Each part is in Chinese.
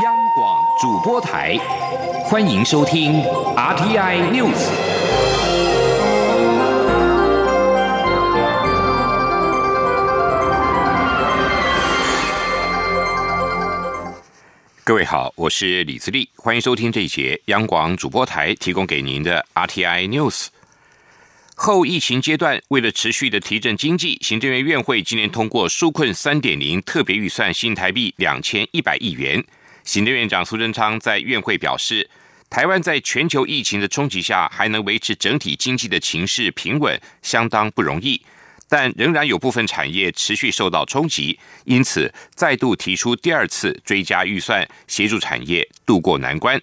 央广主播台，欢迎收听 RTI News。各位好，我是李自立，欢迎收听这一节央广主播台提供给您的 RTI News。后疫情阶段，为了持续的提振经济，行政院院会今年通过纾困三点零特别预算新台币两千一百亿元。行政院长苏贞昌在院会表示，台湾在全球疫情的冲击下，还能维持整体经济的情势平稳，相当不容易。但仍然有部分产业持续受到冲击，因此再度提出第二次追加预算，协助产业渡过难关。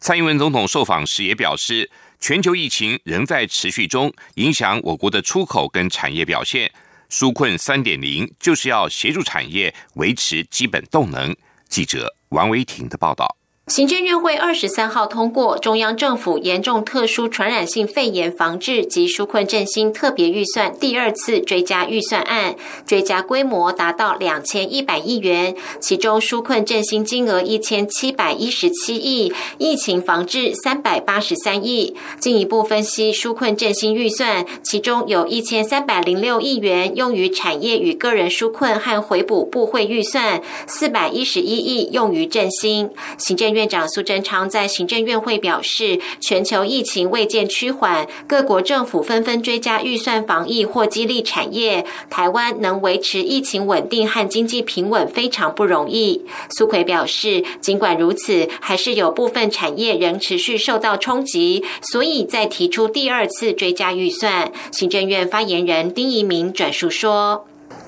蔡英文总统受访时也表示。全球疫情仍在持续中，影响我国的出口跟产业表现。纾困三点零就是要协助产业维持基本动能。记者王维挺的报道。行政院会二十三号通过中央政府严重特殊传染性肺炎防治及纾困振兴特别预算第二次追加预算案，追加规模达到两千一百亿元，其中纾困振兴金额一千七百一十七亿，疫情防治三百八十三亿。进一步分析纾困振兴预算，其中有一千三百零六亿元用于产业与个人纾困和回补部会预算，四百一十一亿用于振兴。行政院。长苏贞昌在行政院会表示，全球疫情未见趋缓，各国政府纷纷追加预算防疫或激励产业，台湾能维持疫情稳定和经济平稳非常不容易。苏奎表示，尽管如此，还是有部分产业仍持续受到冲击，所以再提出第二次追加预算。行政院发言人丁仪明转述说，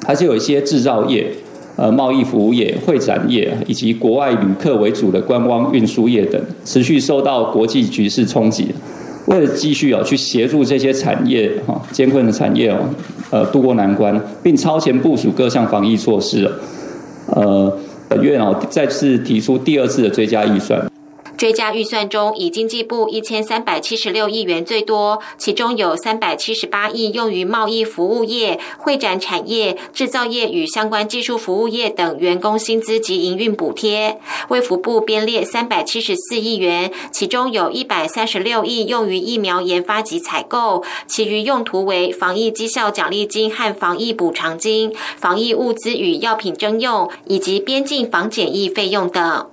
还是有一些制造业。呃，贸易服务业、会展业以及国外旅客为主的观光运输业等，持续受到国际局势冲击。为了继续哦去协助这些产业哈艰困的产业哦，呃渡过难关，并超前部署各项防疫措施，呃，本院哦再次提出第二次的追加预算。追加预算中，以经济部一千三百七十六亿元最多，其中有三百七十八亿用于贸易服务业、会展产业、制造业与相关技术服务业等员工薪资及营运补贴。卫福部编列三百七十四亿元，其中有一百三十六亿用于疫苗研发及采购，其余用途为防疫绩效奖励金和防疫补偿金、防疫物资与药品征用以及边境防检疫费用等。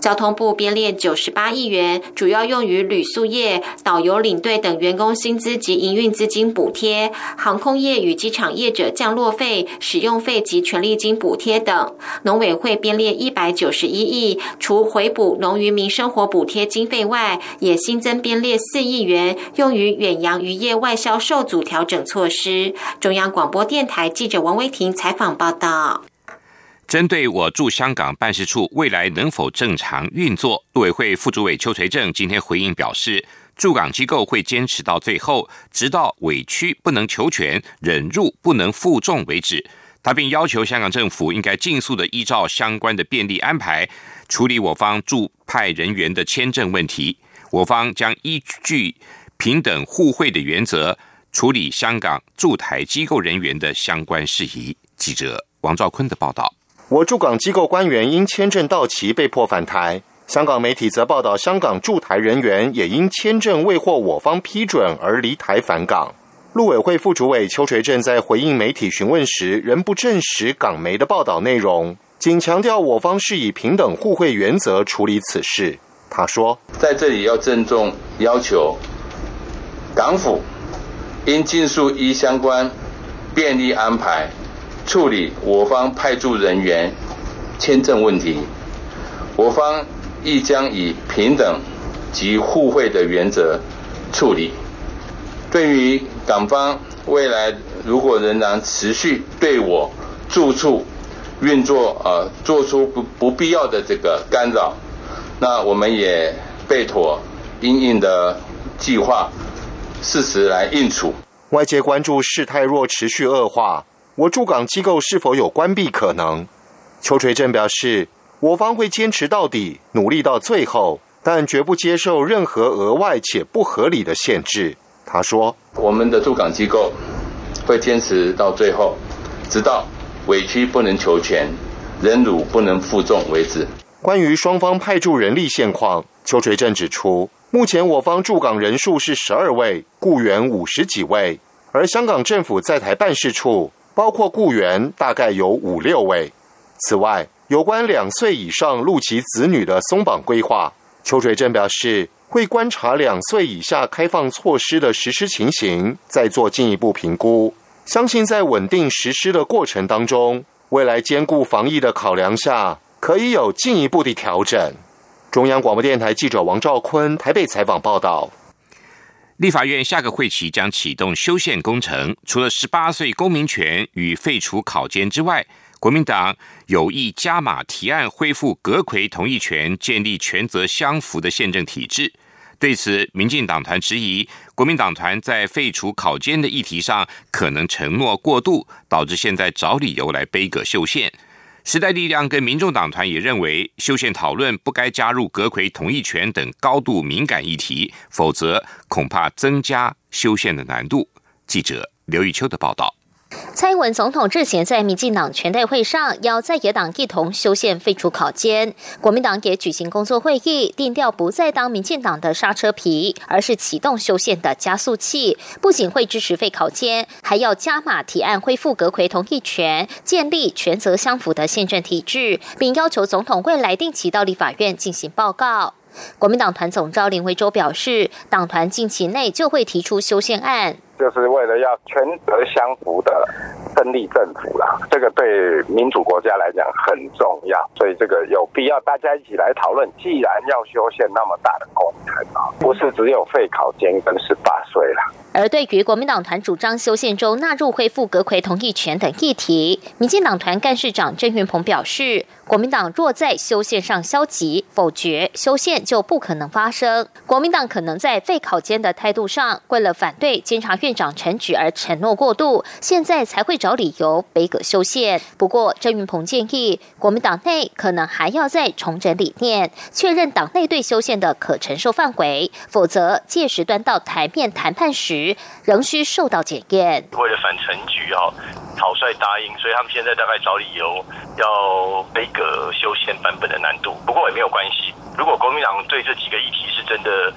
交通部编列九十八亿元，主要用于旅宿业、导游领队等员工薪资及营运资金补贴；航空业与机场业者降落费、使用费及权利金补贴等。农委会编列一百九十一亿，除回补农渔民生活补贴经费外，也新增编列四亿元，用于远洋渔业外销受阻调整措施。中央广播电台记者王威婷采访报道。针对我驻香港办事处未来能否正常运作，陆委会副主委邱垂正今天回应表示，驻港机构会坚持到最后，直到委屈不能求全、忍辱不能负重为止。他并要求香港政府应该尽速的依照相关的便利安排处理我方驻派人员的签证问题。我方将依据平等互惠的原则处理香港驻台机构人员的相关事宜。记者王兆坤的报道。我驻港机构官员因签证到期被迫返台，香港媒体则报道，香港驻台人员也因签证未获我方批准而离台返港。陆委会副主委邱垂正在回应媒体询问时，仍不证实港媒的报道内容，仅强调我方是以平等互惠原则处理此事。他说：“在这里要郑重要求港府应尽速依相关便利安排。”处理我方派驻人员签证问题，我方亦将以平等及互惠的原则处理。对于港方未来如果仍然持续对我住处运作呃做出不不必要的这个干扰，那我们也备妥应应的计划，适时来应处。外界关注事态若持续恶化。我驻港机构是否有关闭可能？邱垂正表示，我方会坚持到底，努力到最后，但绝不接受任何额外且不合理的限制。他说：“我们的驻港机构会坚持到最后，直到委屈不能求全，忍辱不能负重为止。”关于双方派驻人力现况，邱垂正指出，目前我方驻港人数是十二位，雇员五十几位，而香港政府在台办事处包括雇员大概有五六位。此外，有关两岁以上陆籍子女的松绑规划，邱垂正表示会观察两岁以下开放措施的实施情形，再做进一步评估。相信在稳定实施的过程当中，未来兼顾防疫的考量下。可以有进一步的调整。中央广播电台记者王兆坤台北采访报道。立法院下个会期将启动修宪工程，除了十八岁公民权与废除考监之外，国民党有意加码提案恢复阁魁同意权，建立权责相符的宪政体制。对此，民进党团质疑国民党团在废除考监的议题上可能承诺过度，导致现在找理由来背阁修宪。时代力量跟民众党团也认为，修宪讨论不该加入阁魁同意权等高度敏感议题，否则恐怕增加修宪的难度。记者刘玉秋的报道。蔡英文总统日前在民进党全代会上邀在野党一同修宪废除考监，国民党也举行工作会议，定调不再当民进党的刹车皮，而是启动修宪的加速器。不仅会支持废考监，还要加码提案恢复阁魁同意权，建立权责相符的宪政体制，并要求总统未来定期到立法院进行报告。国民党团总召林维洲表示，党团近期内就会提出修宪案。就是为了要权责相符的分立政府啦，这个对民主国家来讲很重要，所以这个有必要大家一起来讨论。既然要修宪那么大的工程啊，不是只有废考监跟十八岁了。而对于国民党团主张修宪中纳入恢复阁魁同意权等议题，民进党团干事长郑云鹏表示，国民党若在修宪上消极否决修宪，就不可能发生。国民党可能在废考监的态度上，为了反对监察院长陈举而承诺过度，现在才会找理由北葛修宪。不过，郑云鹏建议，国民党内可能还要再重整理念，确认党内对修宪的可承受范围，否则届时端到台面谈判时。仍需受到检验。为了反陈局要草率答应，所以他们现在大概找理由要背个修宪版本的难度。不过也没有关系，如果国民党对这几个议题是真的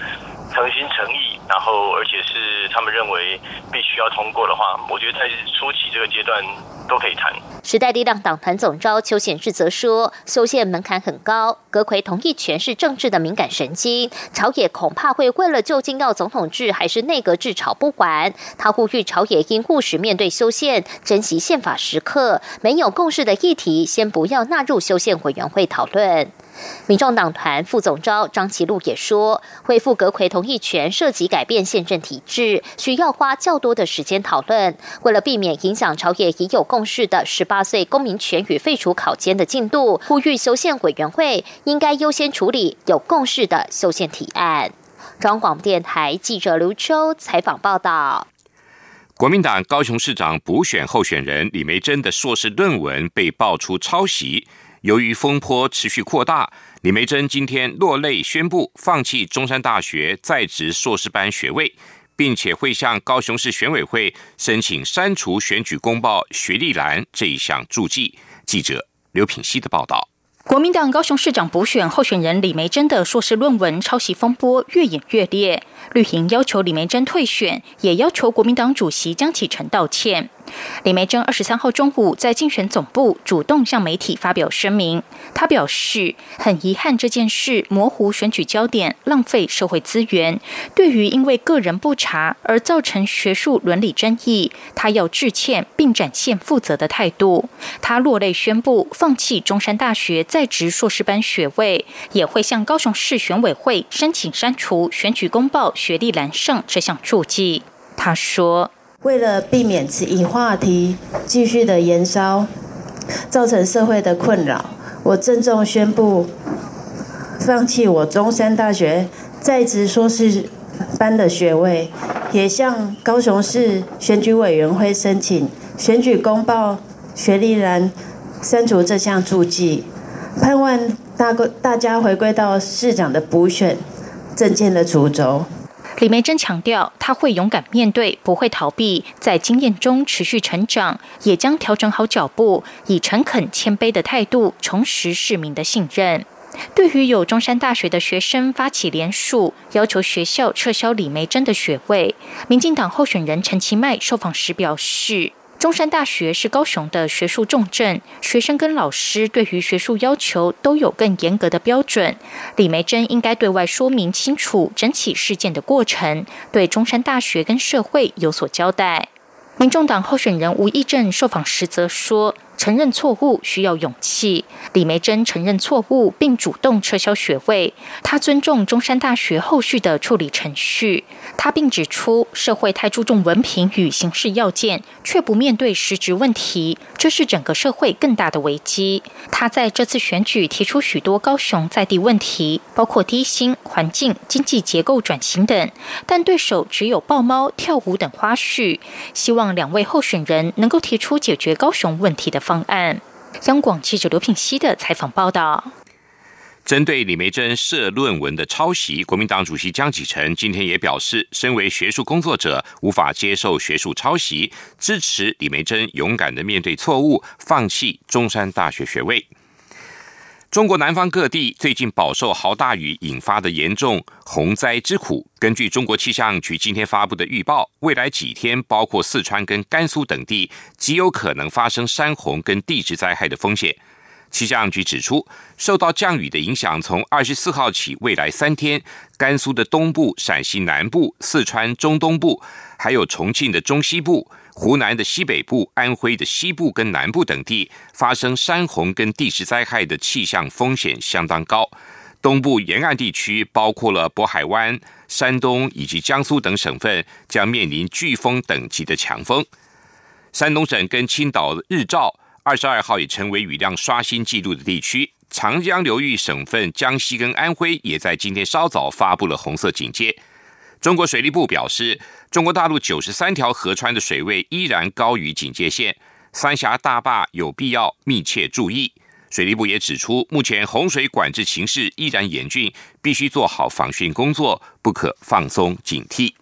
诚心诚意，然后而且是他们认为必须要通过的话，我觉得在初期这个阶段。都可以谈。时代力量党团总召邱显志则说，修宪门槛很高，阁魁同意权是政治的敏感神经，朝野恐怕会为了究竟要总统制还是内阁制吵不完。他呼吁朝野应务实面对修宪，珍惜宪法时刻，没有共识的议题，先不要纳入修宪委员会讨论。民众党团副总召张其禄也说，恢复阁魁同意权涉及改变宪政体制，需要花较多的时间讨论。为了避免影响朝野已有共识的十八岁公民权与废除考监的进度，呼吁修宪委员会应该优先处理有共识的修宪提案。中央广电台记者刘秋采访报道。国民党高雄市长补选候选人李梅珍的硕士论文被爆出抄袭。由于风波持续扩大，李梅珍今天落泪宣布放弃中山大学在职硕士班学位，并且会向高雄市选委会申请删除选举公报学历栏这一项注记。记者刘品希的报道。国民党高雄市长补选候选人李梅珍的硕士论文抄袭风波越演越烈，绿营要求李梅珍退选，也要求国民党主席江启臣道歉。李梅珍二十三号中午在竞选总部主动向媒体发表声明，他表示很遗憾这件事模糊选举焦点，浪费社会资源。对于因为个人不查而造成学术伦理争议，他要致歉并展现负责的态度。他落泪宣布放弃中山大学在职硕士班学位，也会向高雄市选委会申请删除选举公报学历栏上这项注记。他说。为了避免此一话题继续的延烧，造成社会的困扰，我郑重宣布放弃我中山大学在职硕士班的学位，也向高雄市选举委员会申请选举公报学历栏删除这项注记，盼望大个大家回归到市长的补选政见的主轴。李梅珍强调，他会勇敢面对，不会逃避，在经验中持续成长，也将调整好脚步，以诚恳谦卑的态度重拾市民的信任。对于有中山大学的学生发起联署，要求学校撤销李梅珍的学位，民进党候选人陈其迈受访时表示。中山大学是高雄的学术重镇，学生跟老师对于学术要求都有更严格的标准。李梅珍应该对外说明清楚整起事件的过程，对中山大学跟社会有所交代。民众党候选人吴益政受访时则说。承认错误需要勇气。李梅珍承认错误，并主动撤销学位。他尊重中山大学后续的处理程序。他并指出，社会太注重文凭与形式要件，却不面对实质问题，这是整个社会更大的危机。他在这次选举提出许多高雄在地问题，包括低薪、环境、经济结构转型等，但对手只有抱猫、跳舞等花絮。希望两位候选人能够提出解决高雄问题的。方案。央广记者刘品熙的采访报道：针对李梅珍社论文的抄袭，国民党主席江启臣今天也表示，身为学术工作者，无法接受学术抄袭，支持李梅珍勇敢的面对错误，放弃中山大学学位。中国南方各地最近饱受豪大雨引发的严重洪灾之苦。根据中国气象局今天发布的预报，未来几天，包括四川跟甘肃等地，极有可能发生山洪跟地质灾害的风险。气象局指出，受到降雨的影响，从二十四号起，未来三天，甘肃的东部、陕西南部、四川中东部，还有重庆的中西部。湖南的西北部、安徽的西部跟南部等地发生山洪跟地质灾害的气象风险相当高。东部沿岸地区，包括了渤海湾、山东以及江苏等省份，将面临飓风等级的强风。山东省跟青岛日照二十二号也成为雨量刷新纪录的地区。长江流域省份江西跟安徽也在今天稍早发布了红色警戒。中国水利部表示，中国大陆九十三条河川的水位依然高于警戒线，三峡大坝有必要密切注意。水利部也指出，目前洪水管制形势依然严峻，必须做好防汛工作，不可放松警惕。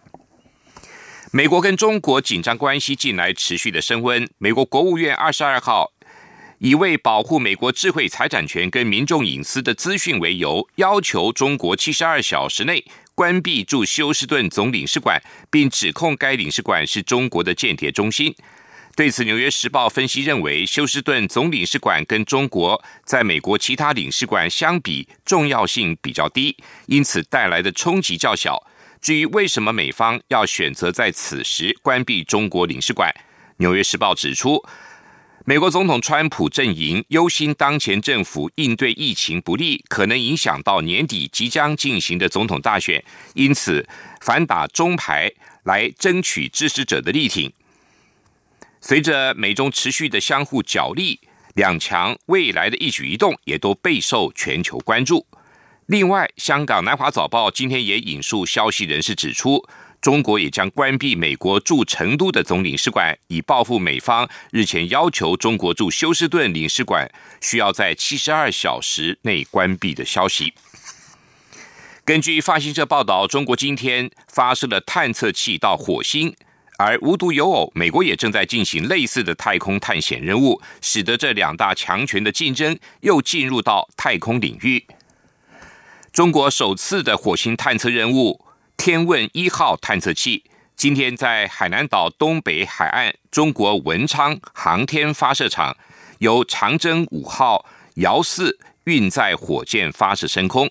美国跟中国紧张关系近来持续的升温，美国国务院二十二号以为保护美国智慧财产权跟民众隐私的资讯为由，要求中国七十二小时内。关闭驻休斯顿总领事馆，并指控该领事馆是中国的间谍中心。对此，《纽约时报》分析认为，休斯顿总领事馆跟中国在美国其他领事馆相比重要性比较低，因此带来的冲击较小。至于为什么美方要选择在此时关闭中国领事馆，《纽约时报》指出。美国总统川普阵营忧心当前政府应对疫情不利，可能影响到年底即将进行的总统大选，因此反打中牌来争取支持者的力挺。随着美中持续的相互角力，两强未来的一举一动也都备受全球关注。另外，香港南华早报今天也引述消息人士指出。中国也将关闭美国驻成都的总领事馆，以报复美方日前要求中国驻休斯顿领事馆需要在七十二小时内关闭的消息。根据发行社报道，中国今天发射了探测器到火星，而无独有偶，美国也正在进行类似的太空探险任务，使得这两大强权的竞争又进入到太空领域。中国首次的火星探测任务。天问一号探测器今天在海南岛东北海岸中国文昌航天发射场，由长征五号遥四运载火箭发射升空。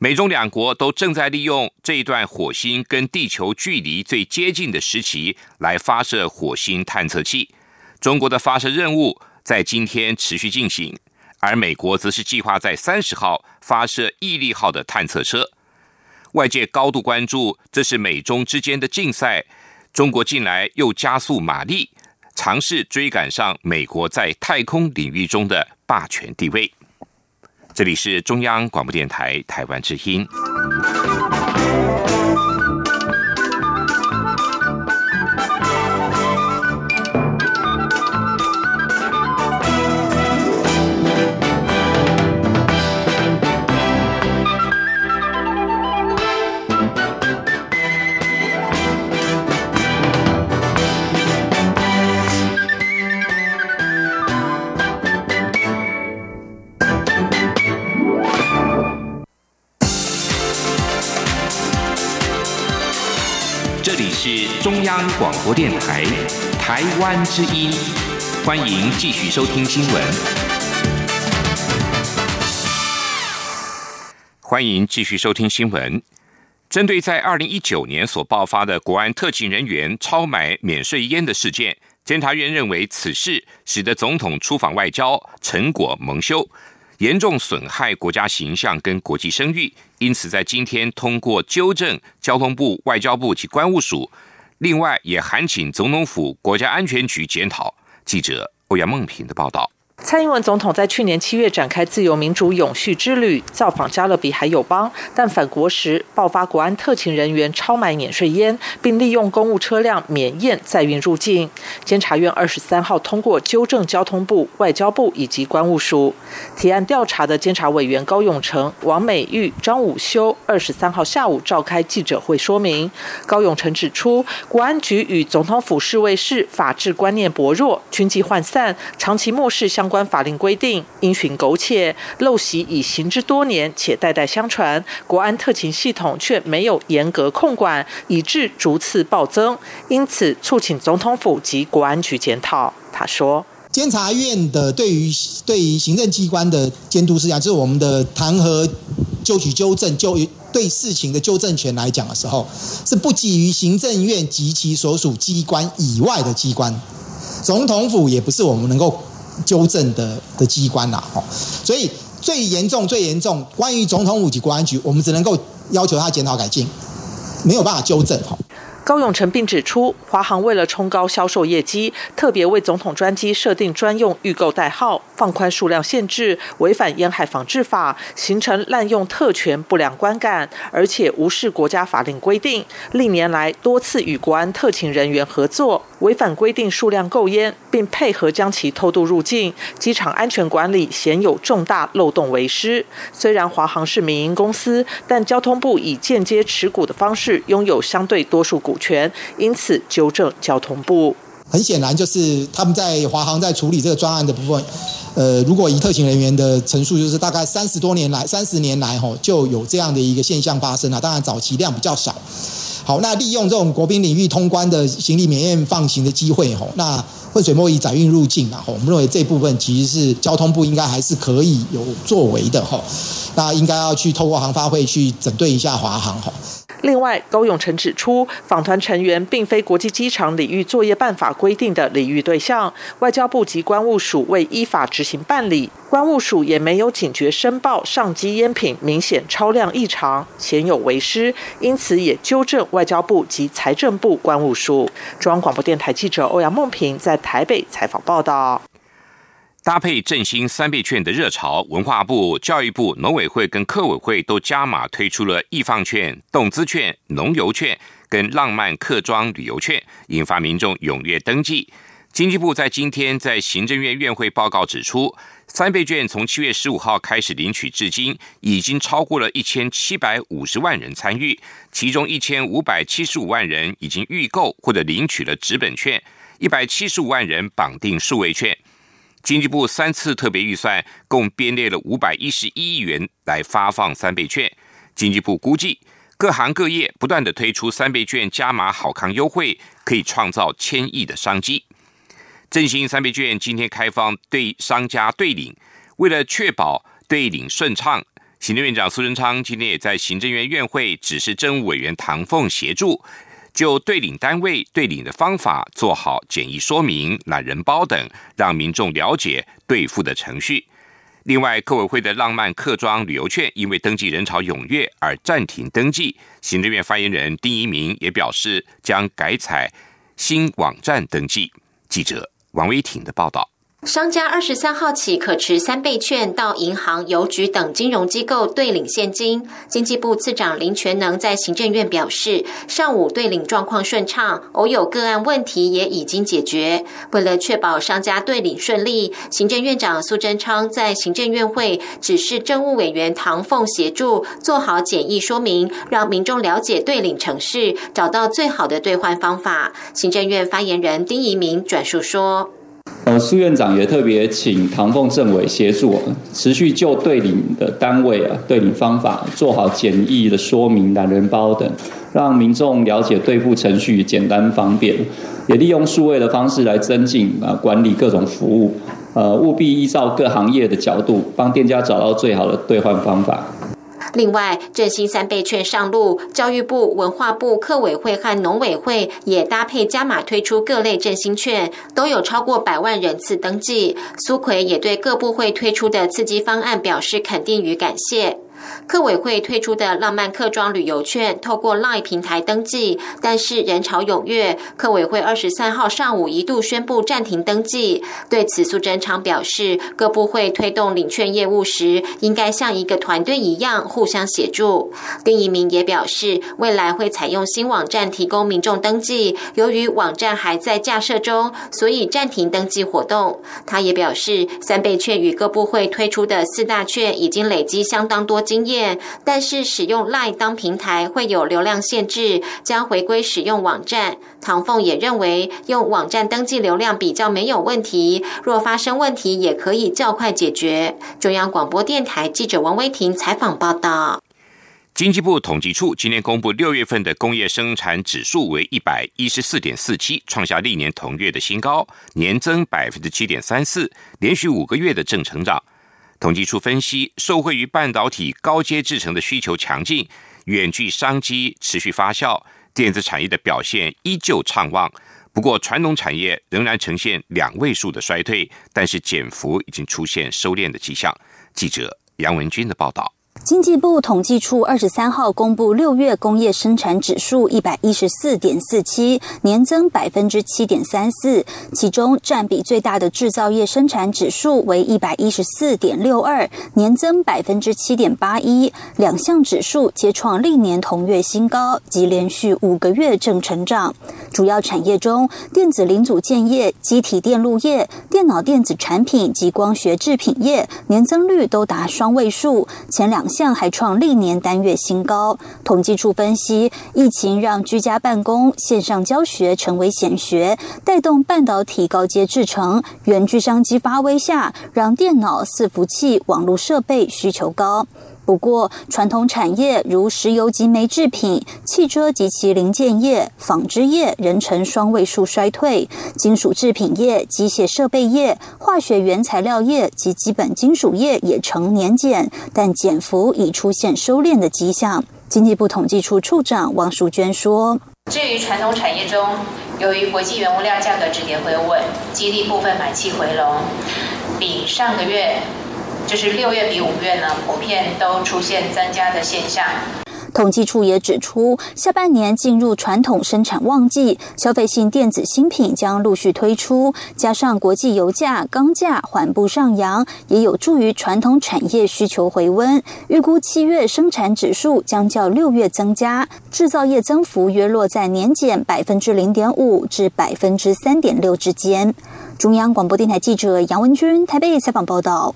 美中两国都正在利用这一段火星跟地球距离最接近的时期来发射火星探测器。中国的发射任务在今天持续进行，而美国则是计划在三十号发射毅力号的探测车。外界高度关注，这是美中之间的竞赛。中国近来又加速马力，尝试追赶上美国在太空领域中的霸权地位。这里是中央广播电台台湾之音。中央广播电台台湾之音，欢迎继续收听新闻。欢迎继续收听新闻。针对在二零一九年所爆发的国安特勤人员超买免税烟的事件，监察院认为此事使得总统出访外交成果蒙羞，严重损害国家形象跟国际声誉，因此在今天通过纠正交通部、外交部及关务署，另外也函请总统府国家安全局检讨。记者欧阳梦平的报道。蔡英文总统在去年七月展开自由民主永续之旅，造访加勒比海友邦，但返国时爆发国安特勤人员超买免税烟，并利用公务车辆免验载运入境。监察院二十三号通过纠正交通部、外交部以及关务署提案调查的监察委员高永成、王美玉、张武修二十三号下午召开记者会说明。高永成指出，国安局与总统府侍卫室法治观念薄弱、军纪涣散，长期漠视相。相关法令规定，因循苟且，陋习已行之多年，且代代相传，国安特勤系统却没有严格控管，以致逐次暴增。因此，促请总统府及国安局检讨。他说：“监察院的对于对于行政机关的监督事项，就是我们的弹劾、就取纠正、就对事情的纠正权来讲的时候，是不给予行政院及其所属机关以外的机关，总统府也不是我们能够。”纠正的的机关啦，哦，所以最严重、最严重，关于总统五级国安局，我们只能够要求他检讨改进，没有办法纠正，哈。高永成并指出，华航为了冲高销售业绩，特别为总统专机设定专用预购代号，放宽数量限制，违反烟害防治法，形成滥用特权不良观感，而且无视国家法令规定。历年来多次与国安特勤人员合作，违反规定数量购烟，并配合将其偷渡入境，机场安全管理鲜有重大漏洞为失。虽然华航是民营公司，但交通部以间接持股的方式拥有相对多数股。权，因此纠正交通部。很显然，就是他们在华航在处理这个专案的部分，呃，如果以特勤人员的陈述，就是大概三十多年来，三十年来吼就有这样的一个现象发生了。当然，早期量比较少。好，那利用这种国宾领域通关的行李免验放行的机会吼，那混水摸鱼载运入境啊，我们认为这部分其实是交通部应该还是可以有作为的吼。那应该要去透过航发会去整顿一下华航吼。另外，高永成指出，访团成员并非国际机场礼遇作业办法规定的礼遇对象，外交部及关务署未依法执行办理，关务署也没有警觉申报上机烟品明显超量异常，鲜有为失，因此也纠正外交部及财政部关务署。中央广播电台记者欧阳梦平在台北采访报道。搭配振兴三倍券的热潮，文化部、教育部、农委会跟客委会都加码推出了易放券、动资券、农游券跟浪漫客庄旅游券，引发民众踊跃登记。经济部在今天在行政院院会报告指出，三倍券从七月十五号开始领取至今，已经超过了一千七百五十万人参与，其中一千五百七十五万人已经预购或者领取了纸本券，一百七十五万人绑定数位券。经济部三次特别预算共编列了五百一十一亿元来发放三倍券。经济部估计，各行各业不断的推出三倍券加码好康优惠，可以创造千亿的商机。振兴三倍券今天开放对商家对领，为了确保对领顺畅，行政院长苏贞昌今天也在行政院院会指示政务委员唐凤协助。就对领单位对领的方法做好简易说明、懒人包等，让民众了解兑付的程序。另外，客委会的浪漫客庄旅游券因为登记人潮踊跃而暂停登记。行政院发言人丁一鸣也表示，将改采新网站登记。记者王威挺的报道。商家二十三号起可持三倍券到银行、邮局等金融机构兑领现金。经济部次长林全能在行政院表示，上午兑领状况顺畅，偶有个案问题也已经解决。为了确保商家兑领顺利，行政院长苏贞昌在行政院会指示政务委员唐凤协助做好简易说明，让民众了解兑领程序，找到最好的兑换方法。行政院发言人丁仪明转述说。呃，苏院长也特别请唐凤政委协助，持续就对领的单位啊、对领方法做好简易的说明、懒人包等，让民众了解对付程序简单方便。也利用数位的方式来增进啊管理各种服务。呃，务必依照各行业的角度，帮店家找到最好的兑换方法。另外，振兴三倍券上路，教育部、文化部、客委会和农委会也搭配加码推出各类振兴券，都有超过百万人次登记。苏奎也对各部会推出的刺激方案表示肯定与感谢。客委会推出的浪漫客庄旅游券，透过 LINE 平台登记，但是人潮踊跃，客委会二十三号上午一度宣布暂停登记。对此，苏贞昌表示，各部会推动领券业务时，应该像一个团队一样互相协助。丁一鸣也表示，未来会采用新网站提供民众登记，由于网站还在架设中，所以暂停登记活动。他也表示，三倍券与各部会推出的四大券已经累积相当多金。经验，但是使用 Line 当平台会有流量限制，将回归使用网站。唐凤也认为，用网站登记流量比较没有问题，若发生问题也可以较快解决。中央广播电台记者王威婷采访报道。经济部统计处今年公布六月份的工业生产指数为一百一十四点四七，创下历年同月的新高，年增百分之七点三四，连续五个月的正成长。统计处分析，受惠于半导体高阶制成的需求强劲，远距商机持续发酵，电子产业的表现依旧畅旺。不过，传统产业仍然呈现两位数的衰退，但是减幅已经出现收敛的迹象。记者杨文军的报道。经济部统计处二十三号公布六月工业生产指数一百一十四点四七，年增百分之七点三四。其中占比最大的制造业生产指数为一百一十四点六二，年增百分之七点八一。两项指数皆创历年同月新高，及连续五个月正成长。主要产业中，电子零组件业、机体电路业、电脑电子产品及光学制品业年增率都达双位数，前两。项还创历年单月新高。统计处分析，疫情让居家办公、线上教学成为显学，带动半导体高阶制程、原具商机发威下，让电脑、伺服器、网络设备需求高。不过，传统产业如石油及煤制品、汽车及其零件业、纺织业仍呈双位数衰退；金属制品业、机械设备业、化学原材料业及基本金属业也呈年减，但减幅已出现收敛的迹象。经济部统计处处长王淑娟说：“至于传统产业中，由于国际原物料价格止跌回稳，激励部分买气回笼，比上个月。”就是六月比五月呢，普遍都出现增加的现象。统计处也指出，下半年进入传统生产旺季，消费性电子新品将陆续推出，加上国际油价、钢价缓步上扬，也有助于传统产业需求回温。预估七月生产指数将较六月增加，制造业增幅约落在年减百分之零点五至百分之三点六之间。中央广播电台记者杨文君台北采访报道。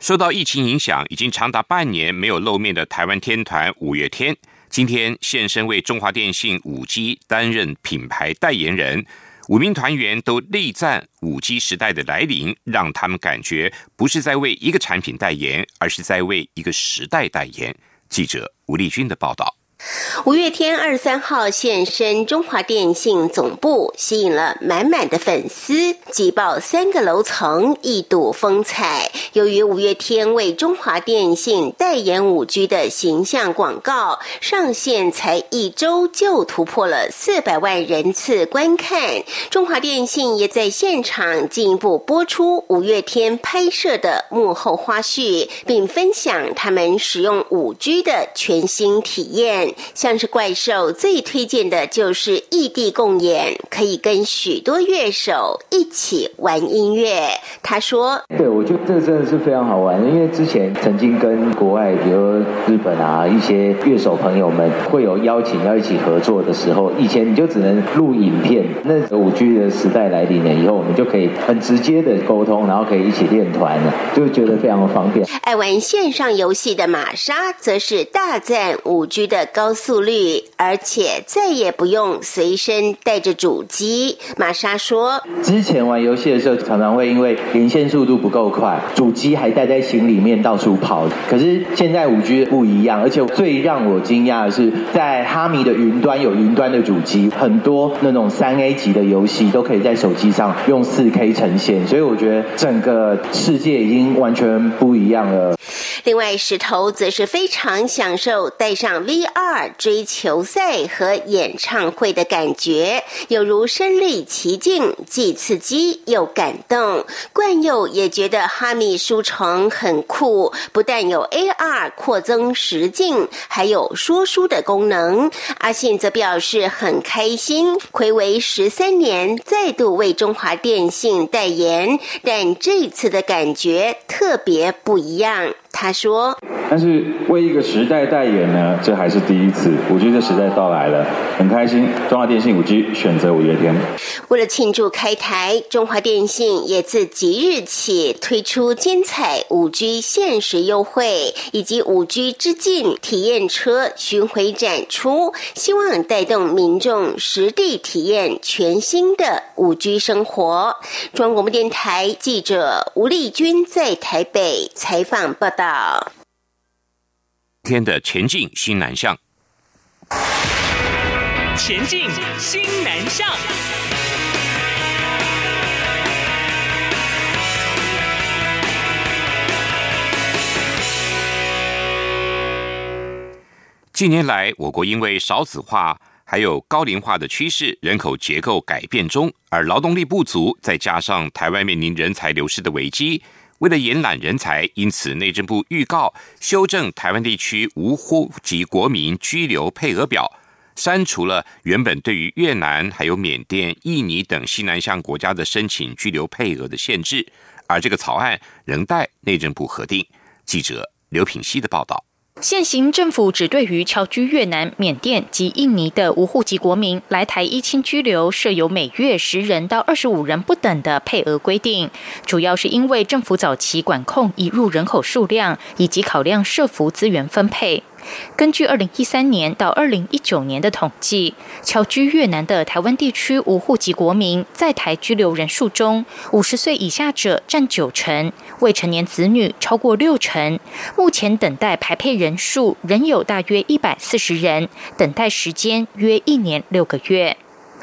受到疫情影响，已经长达半年没有露面的台湾天团五月天，今天现身为中华电信五 G 担任品牌代言人。五名团员都力赞五 G 时代的来临，让他们感觉不是在为一个产品代言，而是在为一个时代代言。记者吴立军的报道。五月天二十三号现身中华电信总部，吸引了满满的粉丝，挤爆三个楼层，一睹风采。由于五月天为中华电信代言五 G 的形象广告上线才一周就突破了四百万人次观看，中华电信也在现场进一步播出五月天拍摄的幕后花絮，并分享他们使用五 G 的全新体验。像是怪兽最推荐的就是异地共演，可以跟许多乐手一起玩音乐。他说：“对，我觉得这真的是非常好玩，因为之前曾经跟国外，比如日本啊一些乐手朋友们会有邀请要一起合作的时候，以前你就只能录影片。那五 G 的时代来临了以后，我们就可以很直接的沟通，然后可以一起练团了，就觉得非常的方便。”爱玩线上游戏的玛莎则是大赞五 G 的。高速率，而且再也不用随身带着主机。玛莎说：“之前玩游戏的时候，常常会因为连线速度不够快，主机还带在行里面到处跑。可是现在五 G 不一样，而且最让我惊讶的是，在哈米的云端有云端的主机，很多那种三 A 级的游戏都可以在手机上用四 K 呈现。所以我觉得整个世界已经完全不一样了。”另外，石头则是非常享受戴上 VR 追球赛和演唱会的感觉，有如身临其境，既刺激又感动。冠佑也觉得哈密书城很酷，不但有 AR 扩增实境，还有说书的功能。阿信则表示很开心，暌违十三年再度为中华电信代言，但这次的感觉特别不一样。他说：“但是为一个时代代言呢，这还是第一次。五 G 的时代到来了，很开心。中华电信五 G 选择五月天。为了庆祝开台，中华电信也自即日起推出精彩五 G 限时优惠，以及五 G 之境体验车巡回展出，希望带动民众实地体验全新的五 G 生活。中央广播电台记者吴丽君在台北采访报道。”到天的前进新南向，前进新南向。近年来，我国因为少子化还有高龄化的趋势，人口结构改变中，而劳动力不足，再加上台湾面临人才流失的危机。为了延揽人才，因此内政部预告修正台湾地区无户籍国民居留配额表，删除了原本对于越南、还有缅甸、印尼等西南向国家的申请居留配额的限制，而这个草案仍待内政部核定。记者刘品希的报道。现行政府只对于侨居越南、缅甸及印尼的无户籍国民来台一亲居留设有每月十人到二十五人不等的配额规定，主要是因为政府早期管控移入人口数量，以及考量社福资源分配。根据二零一三年到二零一九年的统计，侨居越南的台湾地区无户籍国民在台居留人数中，五十岁以下者占九成，未成年子女超过六成。目前等待排配人数仍有大约一百四十人，等待时间约一年六个月。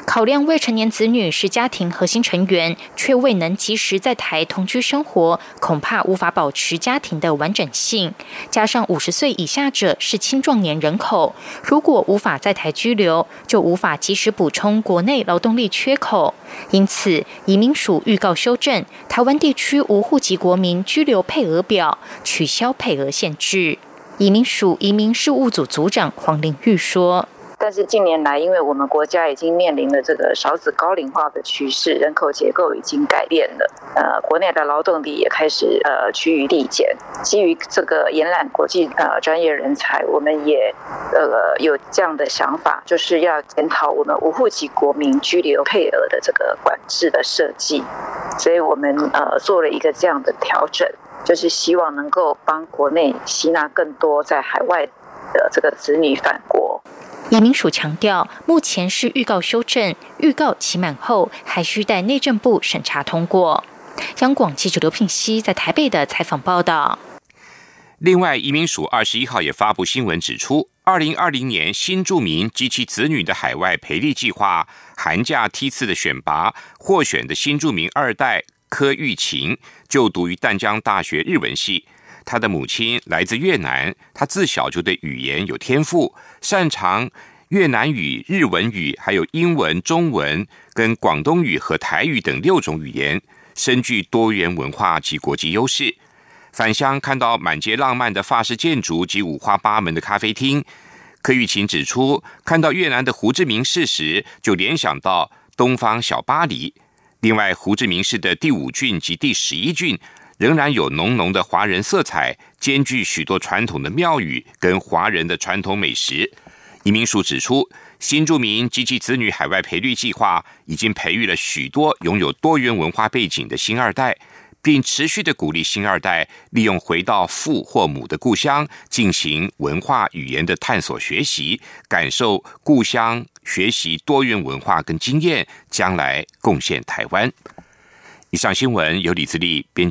考量未成年子女是家庭核心成员，却未能及时在台同居生活，恐怕无法保持家庭的完整性。加上五十岁以下者是青壮年人口，如果无法在台居留，就无法及时补充国内劳动力缺口。因此，移民署预告修正台湾地区无户籍国民居留配额表，取消配额限制。移民署移民事务组组长黄玲玉说。但是近年来，因为我们国家已经面临了这个少子高龄化的趋势，人口结构已经改变了，呃，国内的劳动力也开始呃趋于递减。基于这个延揽国际呃专业人才，我们也呃有这样的想法，就是要检讨我们无户籍国民居留配额的这个管制的设计。所以我们呃做了一个这样的调整，就是希望能够帮国内吸纳更多在海外的这个子女返国。移民署强调，目前是预告修正，预告期满后还需待内政部审查通过。央广记者刘聘熙在台北的采访报道。另外，移民署二十一号也发布新闻指出，二零二零年新住民及其子女的海外培力计划寒假梯次的选拔获选的新住民二代柯玉琴，就读于淡江大学日文系。他的母亲来自越南，他自小就对语言有天赋，擅长越南语、日文语，还有英文、中文跟广东语和台语等六种语言，深具多元文化及国际优势。返乡看到满街浪漫的法式建筑及五花八门的咖啡厅，柯玉琴指出，看到越南的胡志明市时，就联想到东方小巴黎。另外，胡志明市的第五郡及第十一郡。仍然有浓浓的华人色彩兼具许多传统的庙宇跟华人的传统美食移民署指出新住民及其子女海外培育计划已经培育了许多拥有多元文化背景的新二代。并持续的鼓励新二代利用回到父或母的故乡进行文化语言的探索学习感受故乡学习多元文化跟经验将来贡献台湾。以上新闻由李自立编